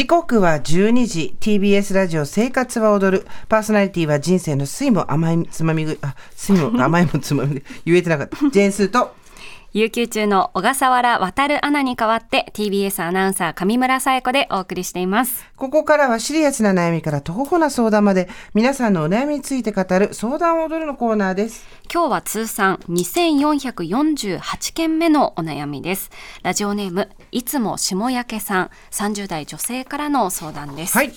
時刻は12時。TBS ラジオ生活は踊る。パーソナリティは人生の酸いも甘いつまみぐあ酸いも甘いもつまみぐ言えてなかった。ジェーンスーと有給中の小笠原渉アナに代わって TBS アナウンサー上村さえ子でお送りしています。ここからはシリアスな悩みから徒歩な相談まで皆さんのお悩みについて語る相談を踊るのコーナーです。今日は通算2448件目のお悩みです。ラジオネームいつも下焼さん30代女性からの相談です。はい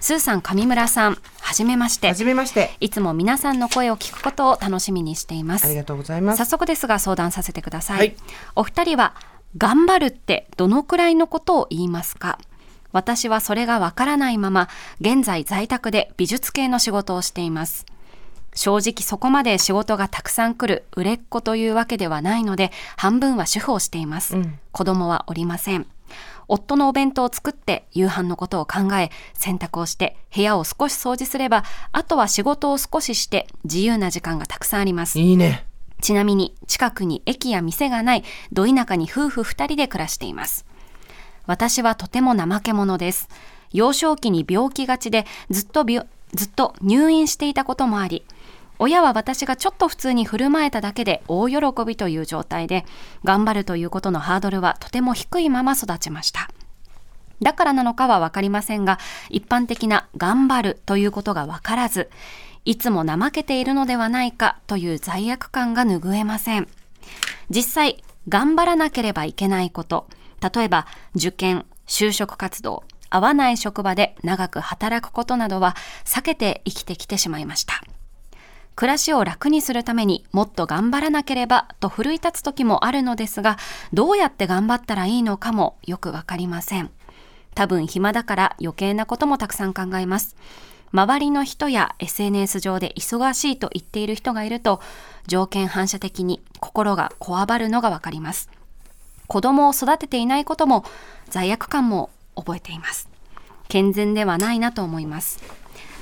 スーさん上村さんはじめまして。はじめまして。いつも皆さんの声を聞くことを楽しみにしています。ありがとうございます。早速ですが相談させてください、はい。お二人は頑張るってどのくらいのことを言いますか？私はそれがわからないまま現在在宅で美術系の仕事をしています。正直そこまで仕事がたくさん来る売れっ子というわけではないので半分は主婦をしています、うん。子供はおりません夫のお弁当を作って夕飯のことを考え洗濯をして部屋を少し掃除すればあとは仕事を少しして自由な時間がたくさんありますいいねちなみに近くに駅や店がないど田舎に夫婦二人で暮らしています。私はとても怠け者です。幼少期に病気がちでずっと病ずっと入院していたこともあり、親は私がちょっと普通に振る舞えただけで大喜びという状態で、頑張るということのハードルはとても低いまま育ちました。だからなのかはわかりませんが、一般的な頑張るということがわからず、いつも怠けているのではないかという罪悪感が拭えません。実際、頑張らなければいけないこと、例えば受験、就職活動、合わない職場で長く働くことなどは避けて生きてきてしまいました。暮らしを楽にするためにもっと頑張らなければと奮い立つ時もあるのですが、どうやって頑張ったらいいのかもよくわかりません。多分暇だから余計なこともたくさん考えます。周りの人や SNS 上で忙しいと言っている人がいると条件反射的に心がこわばるのがわかります。子供を育てていないことも罪悪感も覚えています。健全ではないなと思います。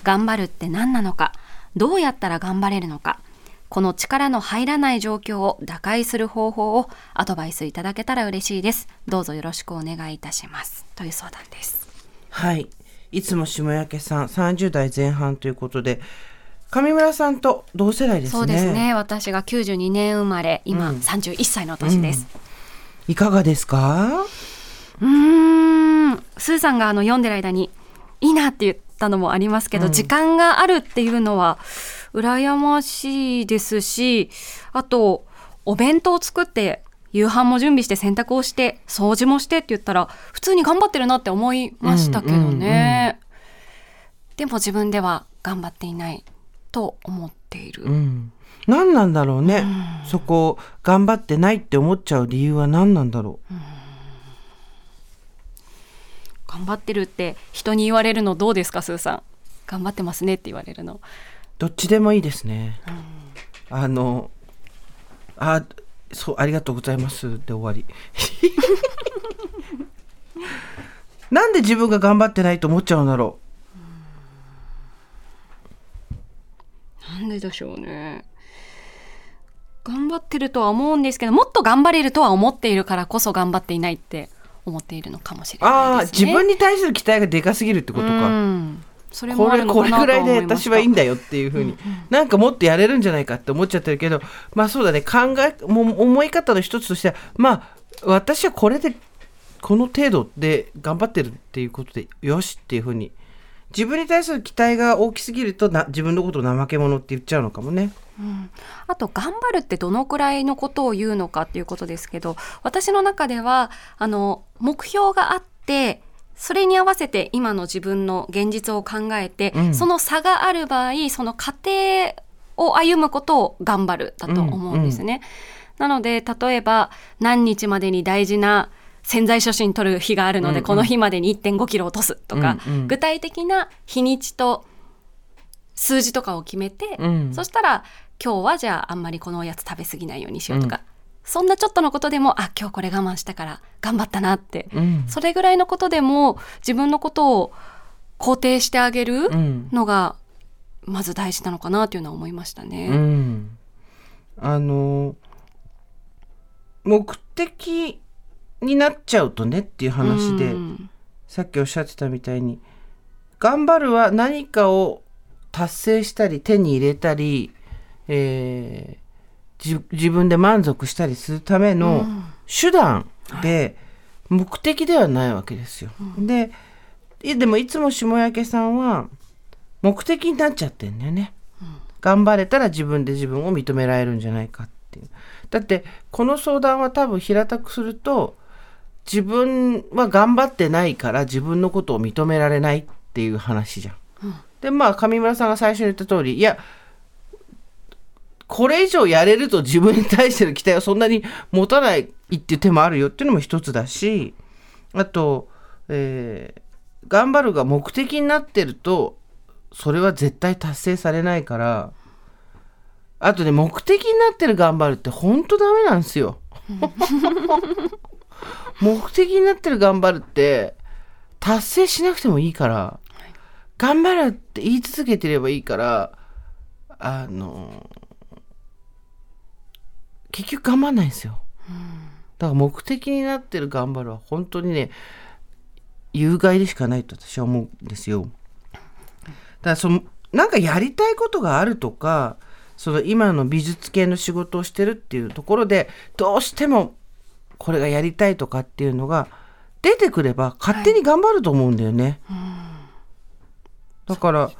頑張るって何なのか、どうやったら頑張れるのか、この力の入らない状況を打開する方法をアドバイスいただけたら嬉しいです。どうぞよろしくお願いいたします。という相談です。はいいつも下焼さん30代前半ということで上村さんと同世代ですねそうですね。私が92年生まれ、今うん31歳の年です。いかがですか？うーん、スーさんがあの読んでる間にいいなって言ったのもありますけど、うん。時間があるっていうのは羨ましいですし、あとお弁当を作って夕飯も準備して洗濯をして掃除もしてって言ったら普通に頑張ってるなって思いましたけどね。でも自分では頑張っていないと思っている。うん。何なんだろうね、そこ頑張ってないって思っちゃう理由は何なんだろう、頑張ってるって人に言われるのどうですかスーさん。頑張ってますねって言われるの。どっちでもいいですね、あのあそうありがとうございます。で終わり。なんで自分が頑張ってないと思っちゃうんだろなんででしょうね。頑張ってるとは思うんですけどもっと頑張れるとは思っているからこそ頑張っていないって思っているのかもしれうああないですね。自分に対する期待がでかすぎるってことうか、ん。それもあこれこるのかなとれぐらいで私はいいんだよっていうふうに、なんかもっとやれるんじゃないかって思っちゃってるけどまあそうだね考えも思い方の一つとしてはまあ私はこれでこの程度で頑張ってるっていうことでよしっていうふうに自分に対する期待が大きすぎるとな自分のことを怠け者って言っちゃうのかもね。あと頑張るってどのくらいのことを言うのかっていうことですけど私の中ではあの目標があってそれに合わせて今の自分の現実を考えて、うんその差がある場合その過程を歩むことを頑張るだと思うんですね。なので例えば何日までに大事な潜在初心取る日があるので、この日までに1 5キロ落とすとか、具体的な日にちと数字とかを決めて、うん。そしたら今日はじゃああんまりこのおやつ食べ過ぎないようにしようとか、そんなちょっとのことでもあ今日これ我慢したから頑張ったなって、うん。それぐらいのことでも自分のことを肯定してあげるうん。のがまず大事なのかなというのは思いましたうね。ん、あの目的になっちゃうとねっていう話で、うんさっきおっしゃってたみたいに頑張るは何かを達成したり手に入れたり、えーじ自分で満足したりするための手段で、目的ではないわけですよ。でいでもいつも下焼さんは目的になっちゃってんだよね。頑張れたら自分で自分を認められるんじゃないかっていう。だってこの相談は多分平たくすると自分は頑張ってないから自分のことを認められないっていう話じゃん。でまあ上村さんが最初に言った通りいやこれ以上やれると自分に対しての期待はそんなに持たないっていう手もあるよっていうのも一つだしあと、えー頑張るが目的になってるとそれは絶対達成されないからあとね目的になってる頑張るって本当ダメなんですよ。目的になってる頑張るって達成しなくてもいいから頑張るって言い続けてればいいからあの結局頑張んないんですよ。だから目的になってる頑張るは本当にね有害でしかないと私は思うんですよ。だからそのなんかやりたいことがあるとかその今の美術系の仕事をしてるっていうところでどうしてもこれがやりたいとかっていうのが出てくれば勝手に頑張ると思うんだよね。だから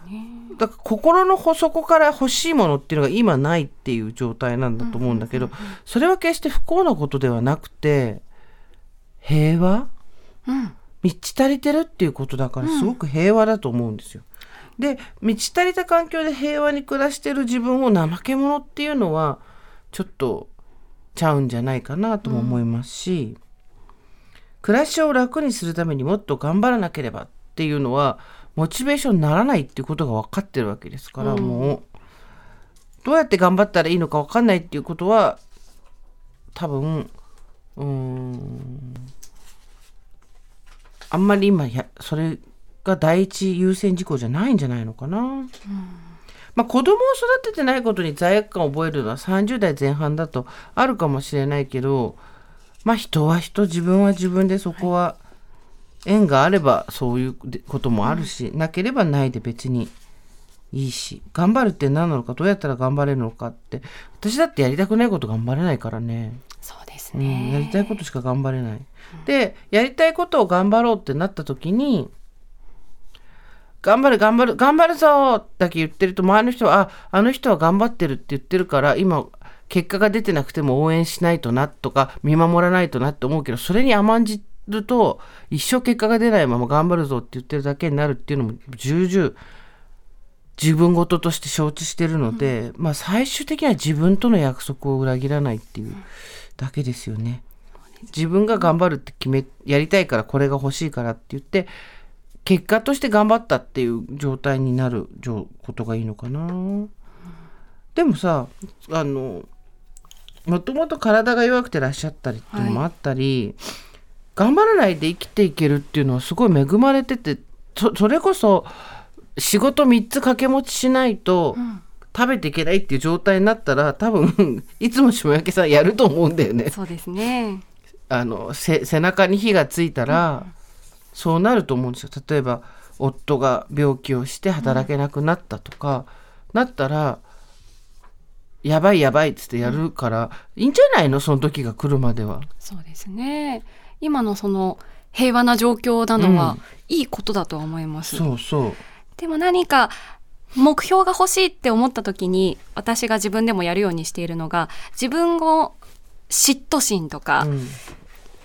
だから心の底から欲しいものっていうのが今ないっていう状態なんだと思うんだけどそれは決して不幸なことではなくて平和？うん。満ち足りてるっていうことだからすごく平和だと思うんですよ。で満ち足りた環境で平和に暮らしてる自分を怠け者っていうのはちょっとちゃうんじゃないかなとも思いますし、暮らしを楽にするためにもっと頑張らなければっていうのはモチベーションにならないっていうことが分かってるわけですから、うんもうどうやって頑張ったらいいのか分かんないっていうことは多分うーんあんまり今やそれが第一優先事項じゃないんじゃないのかな。まあ子供を育ててないことに罪悪感を覚えるのは30代前半だとあるかもしれないけどまあ人は人自分は自分でそこは縁があればそういうこともあるし、なければないで別にいいし頑張るって何なのかどうやったら頑張れるのかって私だってやりたくないこと頑張れないからね。そうですうん、ね。やりたいことしか頑張れない。でやりたいことを頑張ろうってなった時に頑張る頑張る頑張るぞだけ言ってると周りの人はああの人は頑張ってるって言ってるから今結果が出てなくても応援しないとなとか見守らないとなって思うけどそれに甘んじると一生結果が出ないまま頑張るぞって言ってるだけになるっていうのも重々自分事として承知してるので、まあ最終的には自分との約束を裏切らないっていうだけですよね。自分が頑張るって決めやりたいからこれが欲しいからって言って結果として頑張ったっていう状態になる状ことがいいのかな。でもさあのもともと体が弱くてらっしゃったりっていうのもあったり、頑張らないで生きていけるっていうのはすごい恵まれててそそれこそ仕事3つ掛け持ちしないと食べていけないっていう状態になったら多分 いつも下焼さんやると思うんだよね。そうですね。あのせ背中に火がついたら、そうなると思うんですよ例えば夫が病気をして働けなくなったとか、なったらやばいやばいっつってやるから、いいんじゃないの？その時が来るまでは。そうですね。今のその平和な状況なのは、いいことだとは思います。そうそうでも何か目標が欲しいって思った時に私が自分でもやるようにしているのが自分を嫉妬心とか、うん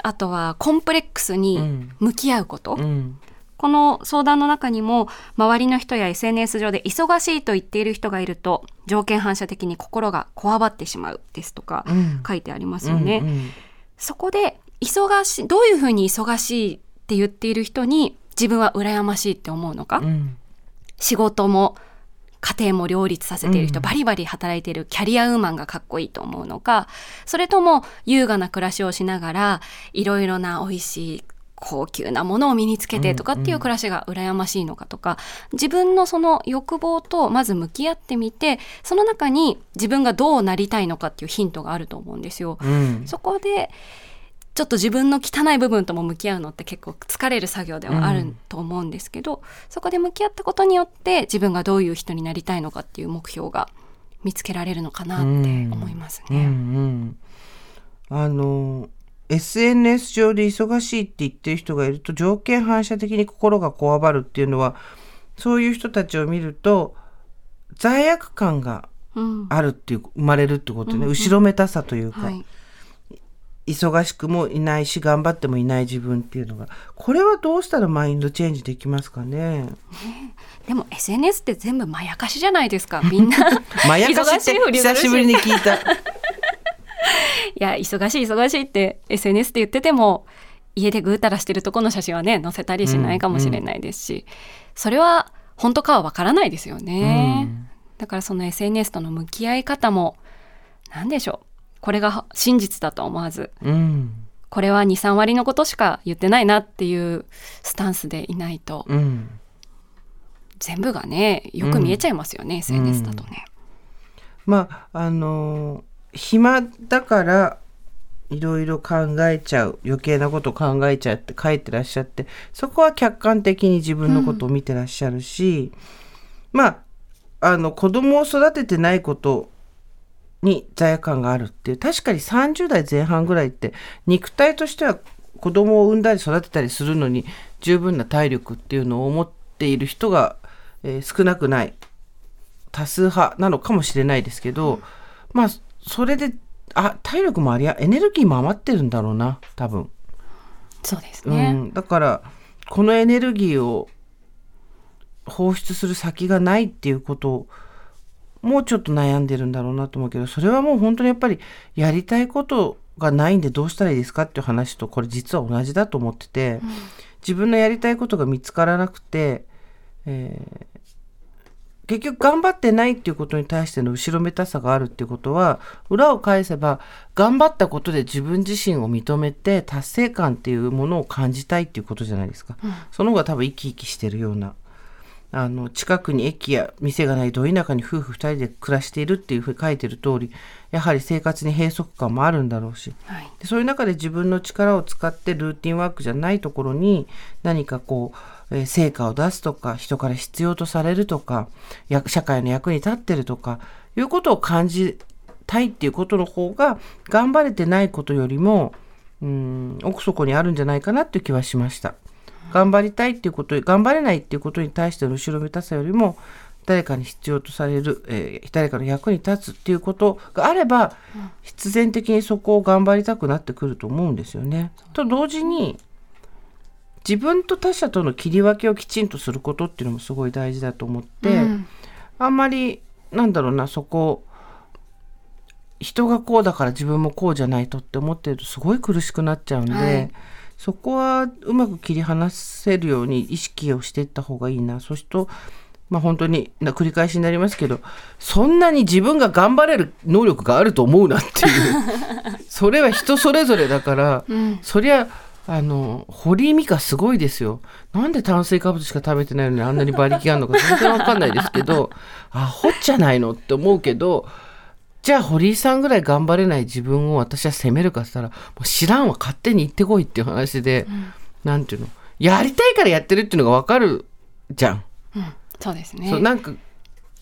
あとはコンプレックスにうん。向き合うこと、うん。この相談の中にも周りの人や SNS 上で忙しいと言っている人がいると条件反射的に心がこわばってしまうですとかうん。書いてありますよね。うんうんそこで忙しいどういうふうに忙しいって言っている人に自分は羨ましいって思うのか、うん。仕事も家庭も両立させている人、うん。バリバリ働いているキャリアウーマンがかっこいいと思うのかそれとも優雅な暮らしをしながらいろいろな美味しい高級なものを身につけてとかっていう暮らしが羨ましいのかとか自分のその欲望とまず向き合ってみてその中に自分がどうなりたいのかっていうヒントがあると思うんですよ。うん。そこでちちょっと自分の汚い部分とも向き合うのって結構疲れる作業ではあると思うんですけど、そこで向き合ったことによって自分がどういう人になりたいのかっていう目標が見つけられるのかなって思いますね。うんうん。あの SNS 上で忙しいって言ってる人がいると条件反射的に心がこわばるっていうのはそういう人たちを見ると罪悪感がうん。あるっていう生まれるってことね、後ろめたさというか、はい、忙しくもいないし頑張ってもいない自分っていうのが。これはどうしたらマインドチェンジできますかね？でも SNS って全部まやかしじゃないですか。みんな。まやかしっ忙して久しぶりに聞いた。いや忙しい忙しいって SNS って言ってても家でぐうたらしてるとこの写真はね載せたりしないかもしれないですし、それは本当かはわからないですよね、うん。だからその SNS との向き合い方も何でしょうこれが真実だと思わずうん。これは23割のことしか言ってないなっていうスタンスでいないとうん。全部がねよく見えちゃいますよね、SNS だとね。まああのー暇だからいろいろ考えちゃう余計なこと考えちゃうって書いてらっしゃってそこは客観的に自分のことを見てらっしゃるし、まああの子供を育ててないことに罪悪感があるっていう確かに30代前半ぐらいって肉体としては子供を産んだり育てたりするのに十分な体力っていうのを持っている人が、えー少なくない多数派なのかもしれないですけど、まあそれであ体力もありゃエネルギーも余ってるんだろうな多分、そうですうね、ん、だからこのエネルギーを放出する先がないっていうことをもうちょっと悩んでるんだろうなと思うけどそれはもう本当にやっぱりやりたいことがないんでどうしたらいいですかっていう話とこれ実は同じだと思ってて、自分のやりたいことが見つからなくて、えー結局頑張ってないっていうことに対しての後ろめたさがあるっていうことは裏を返せば頑張ったことで自分自身を認めて達成感っていうものを感じたいっていうことじゃないですか、その方が多分生き生きしてるようなあの近くに駅や店がないど田舎に夫婦2人で暮らしているっていうふうに書いてる通りやはり生活に閉塞感もあるんだろうしはいでそういう中で自分の力を使ってルーティンワークじゃないところに何かこう、えー成果を出すとか人から必要とされるとかや社会の役に立ってるとかいうことを感じたいっていうことの方が頑張れてないことよりもうん奥底にあるんじゃないかなっていう気はしました。頑張りたいっていうこと頑張れないっていうことに対しての後ろめたさよりも誰かに必要とされる、えー誰かの役に立つっていうことがあれば、必然的にそこを頑張りたくなってくると思うんですよね。と同時に自分と他者との切り分けをきちんとすることっていうのもすごい大事だと思って、うんあんまりなんだろうなそこ人がこうだから自分もこうじゃないとって思ってるとすごい苦しくなっちゃうんで、はいそこはうまく切り離せるように意識をしていった方がいいな。そうするとまあ本当にな繰り返しになりますけどそんなに自分が頑張れる能力があると思うなっていう。それは人それぞれだから、うん。そりゃあの堀井美香すごいですよ。なんで炭水化物しか食べてないのにあんなに馬力があるのか全然わかんないですけどアホじゃないのって思うけどじゃあ堀井さんぐらい頑張れない自分を私は責めるかっつったらもう知らんわ勝手に行ってこいっていう話で、なんていうの？やりたいからやってるっていうのがわかるじゃん。うん。そうですね。そうなんか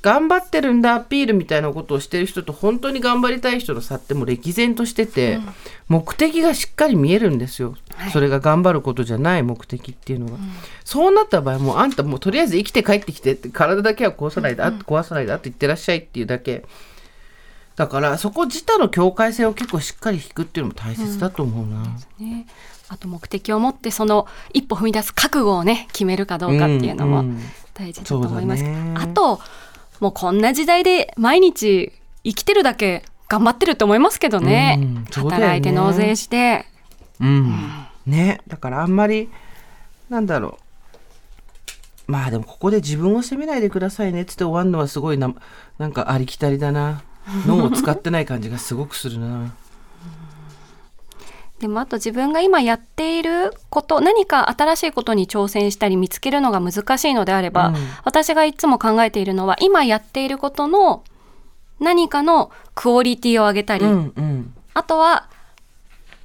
頑張ってるんだアピールみたいなことをしてる人と本当に頑張りたい人の差ってもう歴然としてて、目的がしっかり見えるんですよ、はい。それが頑張ることじゃない目的っていうのが、そうなった場合もうあんたもうとりあえず生きて帰ってきてって体だけは壊さないで、あ壊さないであと言ってらっしゃいっていうだけだからそこ自体の境界線を結構しっかり引くっていうのも大切だと思うな、ね。あと目的を持ってその一歩踏み出す覚悟をね決めるかどうかっていうのもんん。大事だと思います、そうだね。あともうこんな時代で毎日生きてるだけ頑張ってると思いますけどね,、うんね。働いて納税して。うん、ね。だからあんまりなんだろう。まあでもここで自分を責めないでくださいねっつって終わるのはすごいななんかありきたりだな脳を使ってない感じがすごくするな。でもあと自分が今やっていること何か新しいことに挑戦したり見つけるのが難しいのであれば、うん。私がいつも考えているのは今やっていることの何かのクオリティを上げたり、うんうん。あとは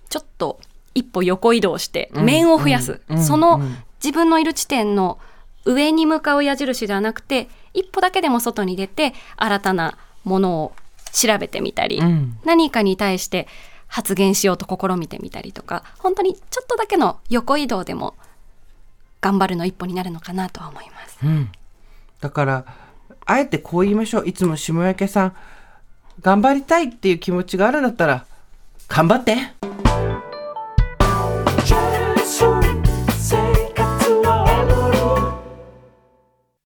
ちょっと一歩横移動してうん。面を増やす、うん。そのうん。自分のいる地点の上に向かう矢印ではなくて一歩だけでも外に出て新たなものを調べてみたり、うん。何かに対して発言しようと試みてみたりとか本当にちょっとだけの横移動でも頑張るの一歩になるのかなとは思います。うん、だからあえてこう言いましょう。いつも下焼さん頑張りたいっていう気持ちがあるんだったら頑張って